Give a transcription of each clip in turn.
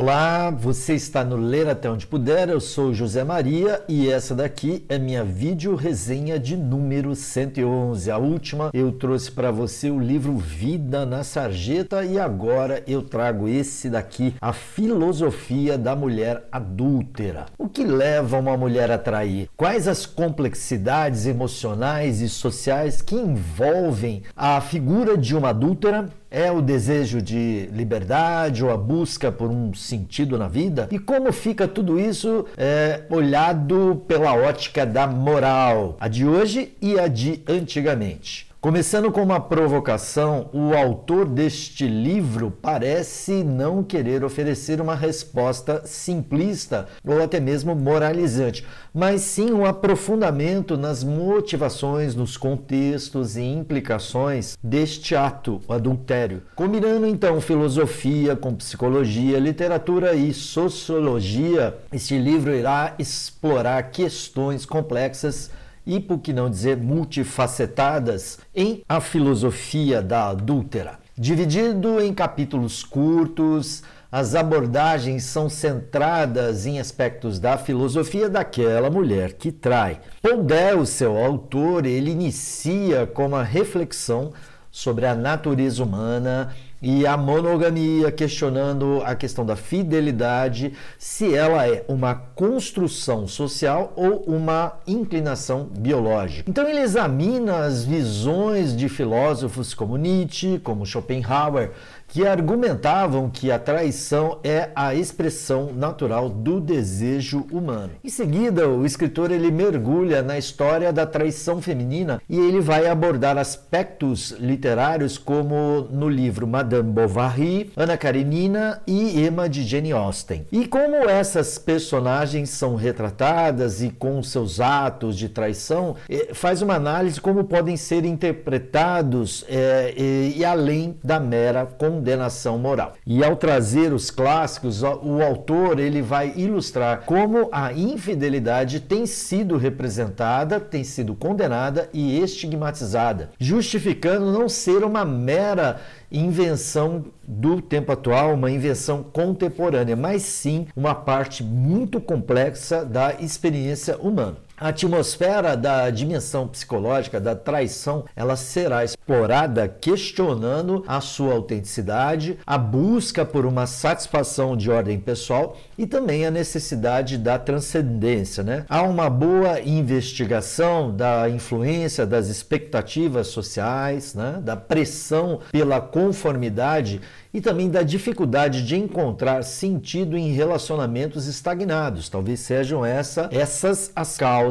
Olá, você está no Ler Até Onde Puder, eu sou José Maria e essa daqui é minha vídeo resenha de número 111. A última eu trouxe para você o livro Vida na Sarjeta e agora eu trago esse daqui, A Filosofia da Mulher Adúltera. O que leva uma mulher a trair? Quais as complexidades emocionais e sociais que envolvem a figura de uma adúltera? É o desejo de liberdade ou a busca por um sentido na vida? E como fica tudo isso é, olhado pela ótica da moral, a de hoje e a de antigamente? Começando com uma provocação, o autor deste livro parece não querer oferecer uma resposta simplista ou até mesmo moralizante, mas sim um aprofundamento nas motivações, nos contextos e implicações deste ato, o adultério. Combinando então filosofia com psicologia, literatura e sociologia, este livro irá explorar questões complexas e, por que não dizer, multifacetadas em A Filosofia da Adúltera. Dividido em capítulos curtos, as abordagens são centradas em aspectos da filosofia daquela mulher que trai. Pondé, o seu autor, ele inicia com uma reflexão sobre a natureza humana e a monogamia, questionando a questão da fidelidade, se ela é uma construção social ou uma inclinação biológica. Então ele examina as visões de filósofos como Nietzsche, como Schopenhauer, que argumentavam que a traição é a expressão natural do desejo humano. Em seguida, o escritor ele mergulha na história da traição feminina e ele vai abordar aspectos literários como no livro Madame Bovary, Ana Karenina e Emma de Jane Austen. E como essas personagens são retratadas e com seus atos de traição, eh, faz uma análise como podem ser interpretados é, e, e além da mera condenação condenação moral. E ao trazer os clássicos, o autor ele vai ilustrar como a infidelidade tem sido representada, tem sido condenada e estigmatizada, justificando não ser uma mera invenção do tempo atual, uma invenção contemporânea, mas sim uma parte muito complexa da experiência humana. A atmosfera da dimensão psicológica da traição, ela será explorada questionando a sua autenticidade, a busca por uma satisfação de ordem pessoal e também a necessidade da transcendência, né? Há uma boa investigação da influência das expectativas sociais, né? Da pressão pela conformidade e também da dificuldade de encontrar sentido em relacionamentos estagnados. Talvez sejam essa, essas as causas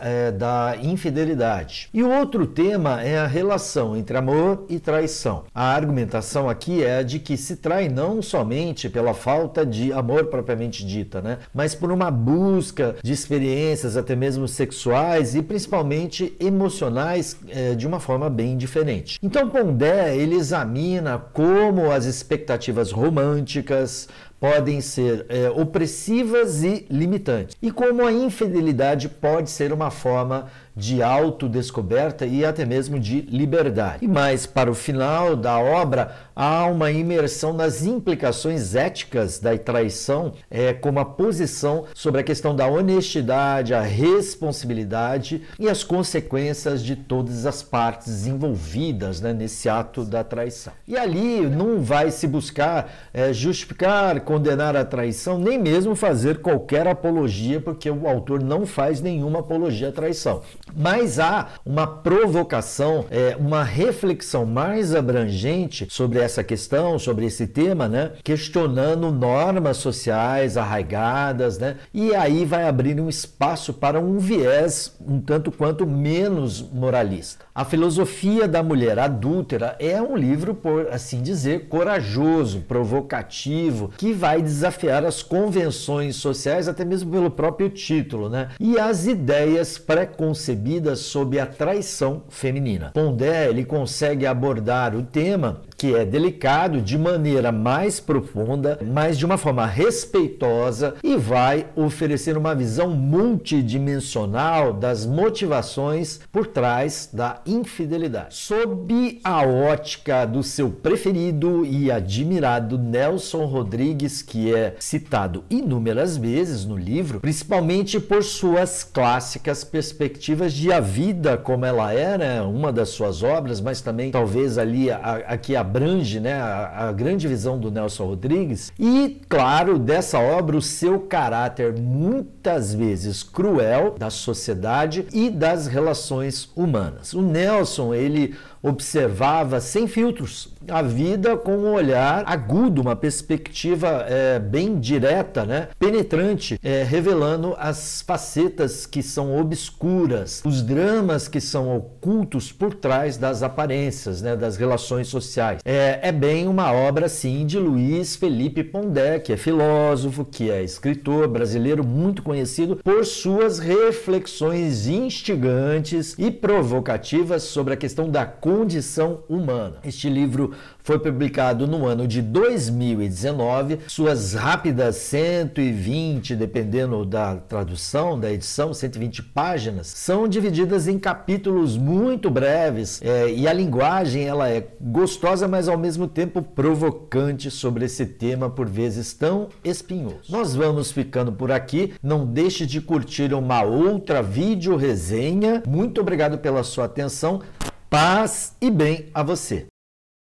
é, da infidelidade. E o outro tema é a relação entre amor e traição. A argumentação aqui é de que se trai não somente pela falta de amor propriamente dita, né? mas por uma busca de experiências até mesmo sexuais e principalmente emocionais é, de uma forma bem diferente. Então Pondé ele examina como as expectativas românticas, podem ser é, opressivas e limitantes. E como a infidelidade pode ser uma forma de autodescoberta e até mesmo de liberdade. E mais para o final da obra, há uma imersão nas implicações éticas da traição, é, como a posição sobre a questão da honestidade, a responsabilidade e as consequências de todas as partes envolvidas né, nesse ato da traição. E ali não vai se buscar é, justificar, condenar a traição, nem mesmo fazer qualquer apologia, porque o autor não faz nenhuma apologia à traição. Mas há uma provocação, é, uma reflexão mais abrangente sobre essa questão, sobre esse tema, né? questionando normas sociais arraigadas, né? e aí vai abrir um espaço para um viés um tanto quanto menos moralista. A filosofia da mulher adúltera é um livro, por assim dizer, corajoso, provocativo, que vai desafiar as convenções sociais, até mesmo pelo próprio título, né? E as ideias preconcebidas sobre a traição feminina. Pondé ele consegue abordar o tema que é delicado de maneira mais profunda, mas de uma forma respeitosa e vai oferecer uma visão multidimensional das motivações por trás da infidelidade. Sob a ótica do seu preferido e admirado Nelson Rodrigues, que é citado inúmeras vezes no livro, principalmente por suas clássicas perspectivas de a vida como ela né? uma das suas obras, mas também talvez ali a, a que abrange né? A, a grande visão do Nelson Rodrigues. E, claro, dessa obra, o seu caráter muitas vezes cruel da sociedade e das relações humanas. O Nelson, ele observava sem filtros a vida com um olhar agudo, uma perspectiva é, bem direta, né? penetrante, é, revelando as facetas que são obscuras, os dramas que são ocultos por trás das aparências, né? das relações sociais. É, é bem uma obra, sim, de Luiz Felipe Pondé, que é filósofo, que é escritor brasileiro muito conhecido por suas reflexões instigantes e provocativas sobre a questão da condição humana. Este livro foi publicado no ano de 2019. Suas rápidas 120, dependendo da tradução, da edição, 120 páginas, são divididas em capítulos muito breves é, e a linguagem ela é gostosa, mas ao mesmo tempo provocante sobre esse tema por vezes tão espinhoso. Nós vamos ficando por aqui. Não deixe de curtir uma outra vídeo resenha. Muito obrigado pela sua atenção. Paz e bem a você.